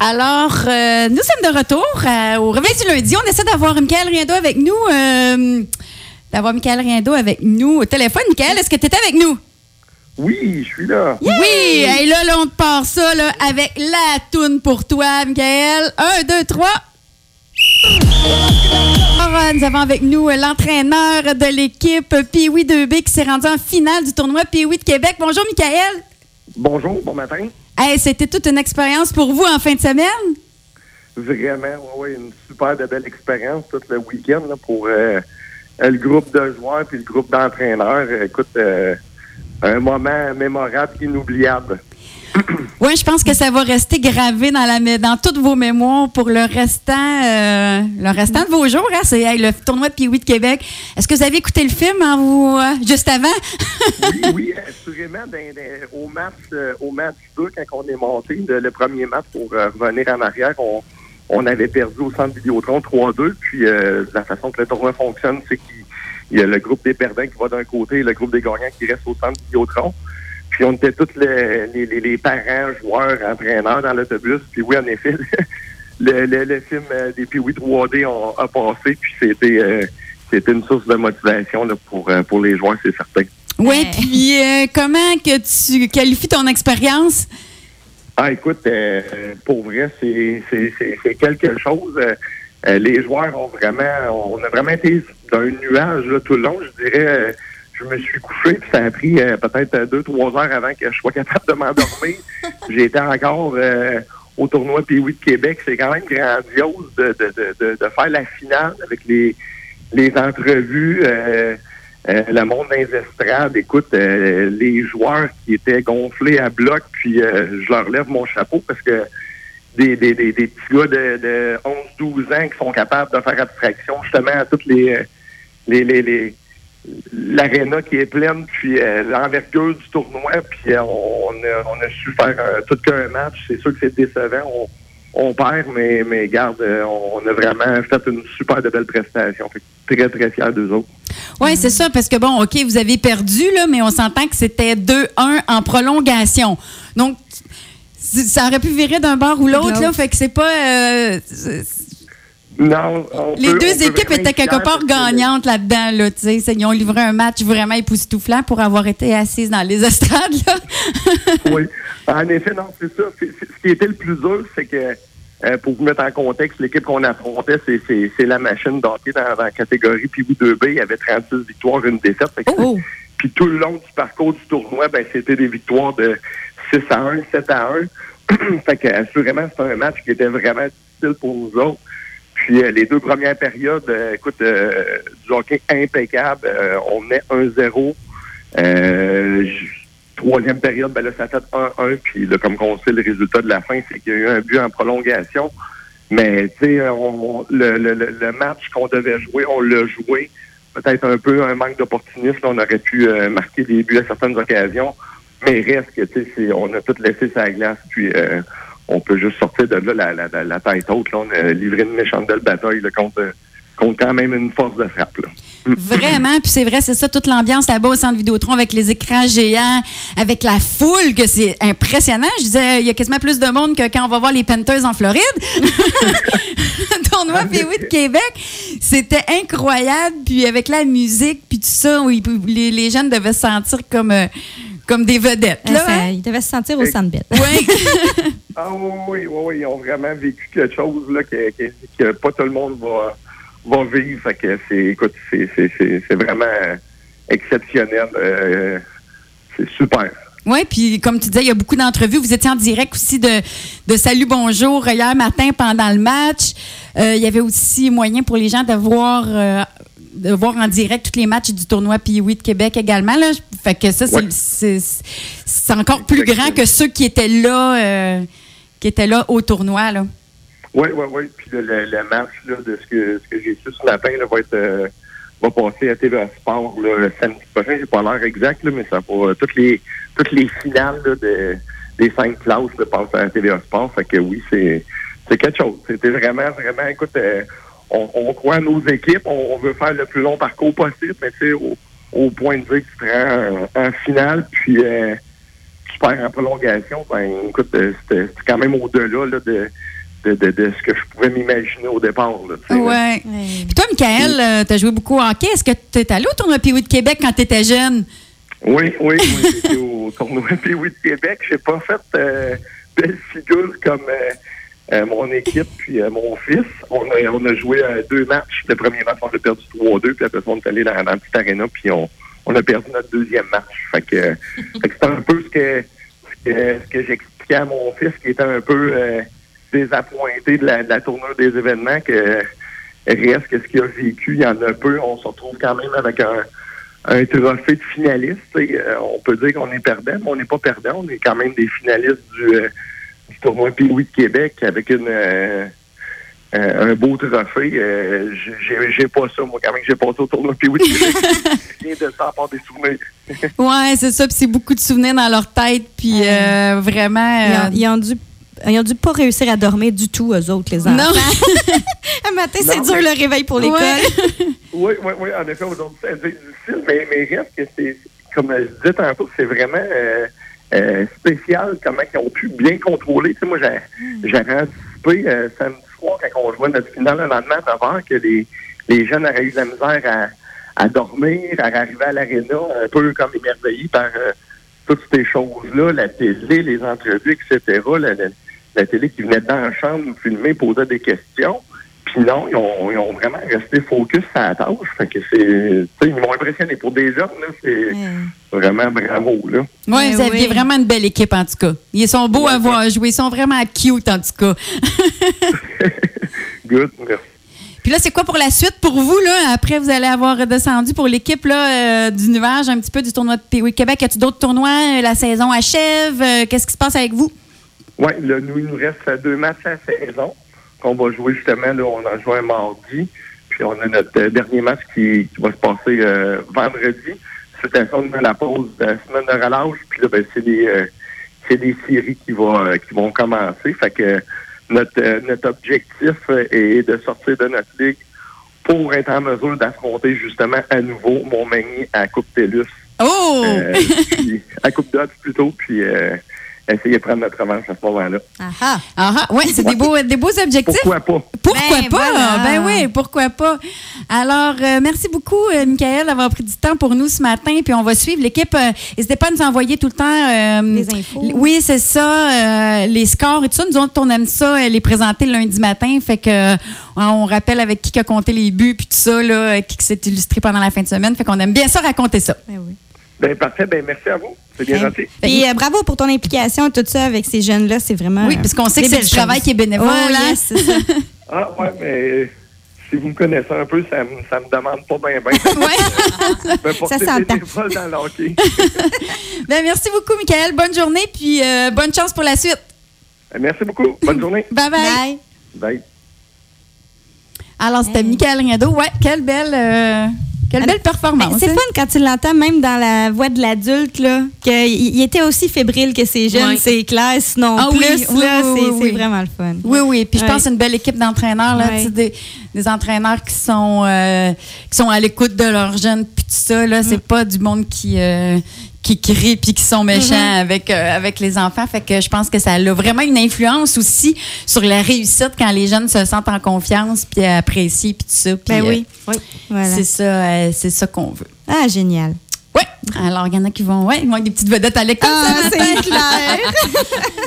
Alors, euh, nous sommes de retour euh, au réveil du lundi. On essaie d'avoir Michael Riendo avec nous. euh, d'avoir Michael Riendo avec nous au téléphone. Michael, est-ce que tu es avec nous? Oui, je suis là. Oui! Et là, là, on te part ça là, avec la toune pour toi, Michael. Un, deux, trois. Nous avons avec nous l'entraîneur de l'équipe Pee-Wee 2B qui s'est rendu en finale du tournoi Pee-Wee de Québec. Bonjour, Michael. Bonjour, bon matin. C'était toute une expérience pour vous en fin de semaine? Vraiment, ouais, ouais, une super de belle expérience tout le week-end pour euh, le groupe de joueurs puis le groupe d'entraîneurs. Écoute, euh, un moment mémorable, inoubliable. Oui, je pense que ça va rester gravé dans, la, mé- dans toutes vos mémoires pour le restant, euh, le restant de vos jours. hein. C'est hey, le tournoi de Pee-Wee de Québec. Est-ce que vous avez écouté le film en vous, euh, juste avant? Oui, oui, assurément, dans- dans- au, match, euh, au match 2, quand on est monté, le, le premier match pour revenir en arrière, on, on avait perdu au centre Vidéotron 3-2. Puis la façon que le tournoi fonctionne, c'est qu'il y a le groupe des perdants qui va d'un côté et le groupe des gagnants qui reste au centre Vidéotron. Puis on était tous les, les, les- les parents, joueurs, entraîneurs dans l'autobus. Puis oui, en effet, le, le, le film euh, des Pee-Wee 3D on- a passé. Puis c'était euh, c'était une source de motivation là, pour, euh, pour les joueurs, c'est certain. Oui, Ouais. puis euh, comment que tu qualifies ton expérience? Ah, écoute, euh, pour vrai, c'est c'est- c'est- c'est quelque chose. Euh, les joueurs ont vraiment, on a vraiment été dans un nuage là, tout le long. Je dirais, euh, je me suis couché, puis ça a pris euh, peut-être euh, deux, trois heures avant que je sois capable de m'endormir. J'ai été encore euh, au tournoi Pee-Wee de Québec. C'est quand même grandiose de, de, de, de, faire la finale avec les, les entrevues. euh, euh, le monde des estrades, écoute, euh, les joueurs qui étaient gonflés à bloc, puis euh, je leur lève mon chapeau parce que des, des, des, des petits gars de, de 11-12 ans qui sont capables de faire abstraction justement à toutes les les, les, les l'aréna qui est pleine, puis euh, l'envergure du tournoi, puis euh, on, a, on a su faire euh, tout qu'un match. C'est sûr que c'est décevant. On, on perd, mais, mais garde, euh, on a vraiment fait une super de belle prestation. Fait très, très fiers d'eux autres. Oui, c'est ça, parce que bon, OK, vous avez perdu, là, mais on s'entend que c'était 2-1 en prolongation. Donc, ça aurait pu virer d'un bord ou l'autre, là, fait que c'est pas. euh, Non, on les peut- deux équipes étaient quelque part gagnantes là-dedans, là, tu sais. C'est- Ils ont livré un match vraiment époustouflant pour avoir été assises dans les estrades, là. Oui. En effet, non, c'est ça. Ce qui était le plus dur, c'est que, euh, pour vous mettre en contexte, l'équipe qu'on affrontait, c'est, la machine d'hockey dans, dans la catégorie Puis 2B. Il y avait 36 victoires, une défaite. Oh! Puis tout le long du parcours du tournoi, ben, c'était des victoires de 6 à 1, 7 à 1. fait que, assurément, c'était un match qui était vraiment difficile pour nous autres. Puis euh, les deux premières périodes, euh, écoute, euh, du hockey impeccable. On menait 1-0. Euh, j- troisième période, ben là, ça fait 1-1. Puis là, comme on sait, le résultat de la fin, c'est qu'il y a eu un but en prolongation. Mais, tu sais, on- le, match qu'on devait jouer, on l'a joué. Peut-être un peu un manque d'opportunisme. On aurait pu marquer des buts à certaines occasions. Mais reste que, tu sais, on a tout laissé sa glace. Puis, on peut juste sortir de là la, la, la, la tête haute. Là. On a livré une méchante belle bataille là, contre, contre quand même une force de frappe. Là. Vraiment, puis c'est vrai, c'est ça, toute l'ambiance là-bas au centre Vidéotron avec les écrans géants, avec la foule, que c'est impressionnant. Je disais, il y a quasiment plus de monde que quand on va voir les Panthers en Floride. Tournoi Pee-Wee de Québec, c'était incroyable. Puis avec la musique, puis tout ça, où ils- les, les jeunes devaient se sentir comme, euh, comme des vedettes. Ah, Là, ça- hein? Il devait se sentir au centre Bell. Oui. Ah oui, oui, oui, ils ont vraiment vécu quelque chose là, que, que, que pas tout le monde va, va vivre. Fait que c'est, écoute, c'est, c'est, c'est, c'est vraiment exceptionnel. Euh, c'est super. Oui, puis comme tu disais, il y a beaucoup d'entrevues. Vous étiez en direct aussi de, de Salut Bonjour hier matin pendant le match. Euh, il y avait aussi moyen pour les gens de voir, euh, de voir en direct tous les matchs du tournoi Pee-Wee de Québec également. Là. Fait que ça, c'est, Ouais. c'est, c'est encore plus grand que ceux qui étaient là, qui étaient là au tournoi. Là. Oui, oui, oui. Puis le, le, match là, de ce que, ce que j'ai su ce matin là, va être euh, va passer à TVA Sport là, le samedi prochain. J'ai pas l'heure exacte, mais ça va euh, toutes les toutes les finales là, de, des cinq classes passent à TVA Sport. Fait que oui, c'est c'est quelque chose. C'était vraiment, vraiment, écoute, euh, on, on croit à nos équipes, on, veut faire le plus long parcours possible, mais tu sais, au, au point de vue que tu te rends en, en finale, puis euh, tu perds en prolongation, ben écoute, euh, c'était quand même au-delà là, de, de, de, de ce que je pouvais m'imaginer au départ. Là. Ouais. Puis toi, Michael, tu as joué beaucoup au hockey. Est-ce que tu es allé au tournoi Pee-Wee de Québec quand tu étais jeune? Oui, oui, oui, j'étais au tournoi Pee-Wee de Québec. J'ai pas fait euh, belle figure comme euh, euh, mon équipe puis euh, mon fils. On a, on a joué euh, deux matchs. Le premier match, on a perdu 3-2, puis après ça, on est allé dans, dans la petite aréna, puis on, on a perdu notre deuxième match. Fait que, euh, fait que c'est un peu ce que, ce que, ce que j'expliquais à mon fils, qui était un peu euh, désappointé de la, de la tournure des événements, que reste que ce qu'il a vécu, il y en a peu. On se retrouve quand même avec un, un trophée de finaliste. Euh, on peut dire qu'on est perdant, mais on n'est pas perdant. On est quand même des finalistes du, euh, du tournoi Pee-Wee de Québec avec une euh, un beau trophée. Euh, j'ai j'ai pas ça, moi, quand même, que j'ai passé au tournoi Pee-Wee de Québec. Rien de ça à part des souvenirs. Ouais, c'est ça. Puis c'est beaucoup de souvenirs dans leur tête. Puis euh, vraiment. Ils, euh, ont, ils ont dû ils ont dû pas réussir à dormir du tout, eux autres, les enfants. non. Un matin, c'est dur mais- le réveil pour l'école. Ouais. Oui, oui, oui, en effet, aujourd'hui, c'est difficile, mais, mais reste que c'est, comme je disais tantôt, c'est vraiment euh, euh, spécial comment ils ont pu bien contrôler. Tu sais, moi, j'ai, j'avais anticipé euh, samedi quand on jouait notre finale le lendemain, avant que les, les jeunes auraient eu de la misère à, dormir, à arriver à l'aréna, un peu comme émerveillés par euh, toutes ces choses-là, la télé, les entrevues, etc., la télé qui venait dans la chambre nous filmer, posait des questions. Puis non, ils ont, ils ont vraiment resté focus sur la tâche. Fait que c'est. Ils m'ont impressionné. Pour des jeunes, là, c'est vraiment bravo. Là. Ouais, Eh vous aviez oui. vraiment une belle équipe, en tout cas. Ils sont beaux Ouais, à voir jouer. Ils sont vraiment cute, en tout cas. Good, merci. Puis là, c'est quoi pour la suite pour vous, là? Après, vous allez avoir redescendu pour l'équipe là, euh, du nuage, un petit peu du tournoi de Pee-Wee Québec. Y a-t-il d'autres tournois? Euh, La saison achève? Euh, Qu'est-ce qui se passe avec vous? Oui, là, nous, il nous reste deux matchs à la saison qu'on va jouer justement. Là, on en joue un mardi. Puis on a notre euh, dernier match qui, qui va se passer euh, vendredi. C'est à ça, on a la pause de la semaine de relâche. Puis là, ben, c'est des, euh, c'est des séries qui, vont euh, qui vont commencer. Fait que notre, euh, notre objectif est de sortir de notre ligue pour être en mesure d'affronter justement à nouveau Montmagny à Coupe TELUS. Oh! Euh, puis, à Coupe Dodge plutôt. Puis euh, essayer de prendre notre revanche à ce moment-là. Ah ah. Ah, ah, ouais, c'est des beaux, des beaux objectifs. Pourquoi pas? Pourquoi Ben, pas? voilà. Ben oui, pourquoi pas? Alors, euh, merci beaucoup, euh, Michael, d'avoir pris du temps pour nous ce matin. Puis on va suivre l'équipe. Euh, N'hésitez pas à nous envoyer tout le temps. euh, Les infos. Oui, c'est ça. euh, les scores et tout ça. Nous autres, on aime ça, les présenter le lundi matin. Fait que euh, on rappelle avec qui qui a compté les buts puis tout ça, là, qui qui s'est illustré pendant la fin de semaine. Fait qu'on aime bien ça raconter ça. Ben oui. Ben parfait, ben merci à vous. C'est bien Hein? gentil. Puis euh, bravo pour ton implication et tout ça avec ces jeunes-là. C'est vraiment. Oui, parce qu'on sait que c'est du travail qui est bénévole. Oh, hein? yes, c'est ça. Ah ouais, mais si vous me connaissez un peu, ça me, ça me demande pas bien bien. Me porter s'entend. bénévole dans le hockey. Ben, merci beaucoup, Michael. Bonne journée, puis euh, bonne chance pour la suite. Merci beaucoup. Bonne journée. Bye bye. Bye. Bye. Alors, c'était Hey. Michael Riado. Ouais, quelle belle, euh, quelle belle Ben, performance. c'est hein? fun quand tu l'entends même dans la voix de l'adulte là qu'il il était aussi fébrile que ces jeunes, Ouais. c'est clair. Sinon Ah oui, plus oui, oui, c'est oui, c'est oui. vraiment le fun. Oui, oui. Puis je pense que c'est une belle équipe d'entraîneurs, là, des, des entraîneurs qui sont, euh, qui sont à l'écoute de leurs jeunes, puis tout ça. Là, Mm. c'est pas du monde qui, euh, qui crie puis qui sont méchants Mm-hmm. avec, euh, avec les enfants. Fait que je pense que ça a vraiment une influence aussi sur la réussite quand les jeunes se sentent en confiance puis apprécient puis tout ça. Puis, Ben euh, oui. Voilà. C'est ça, euh, c'est ça qu'on veut. Ah génial. Ouais. Alors, il y en a qui vont, ouais, ils vont avec des petites vedettes à l'école. Ah, c'est clair.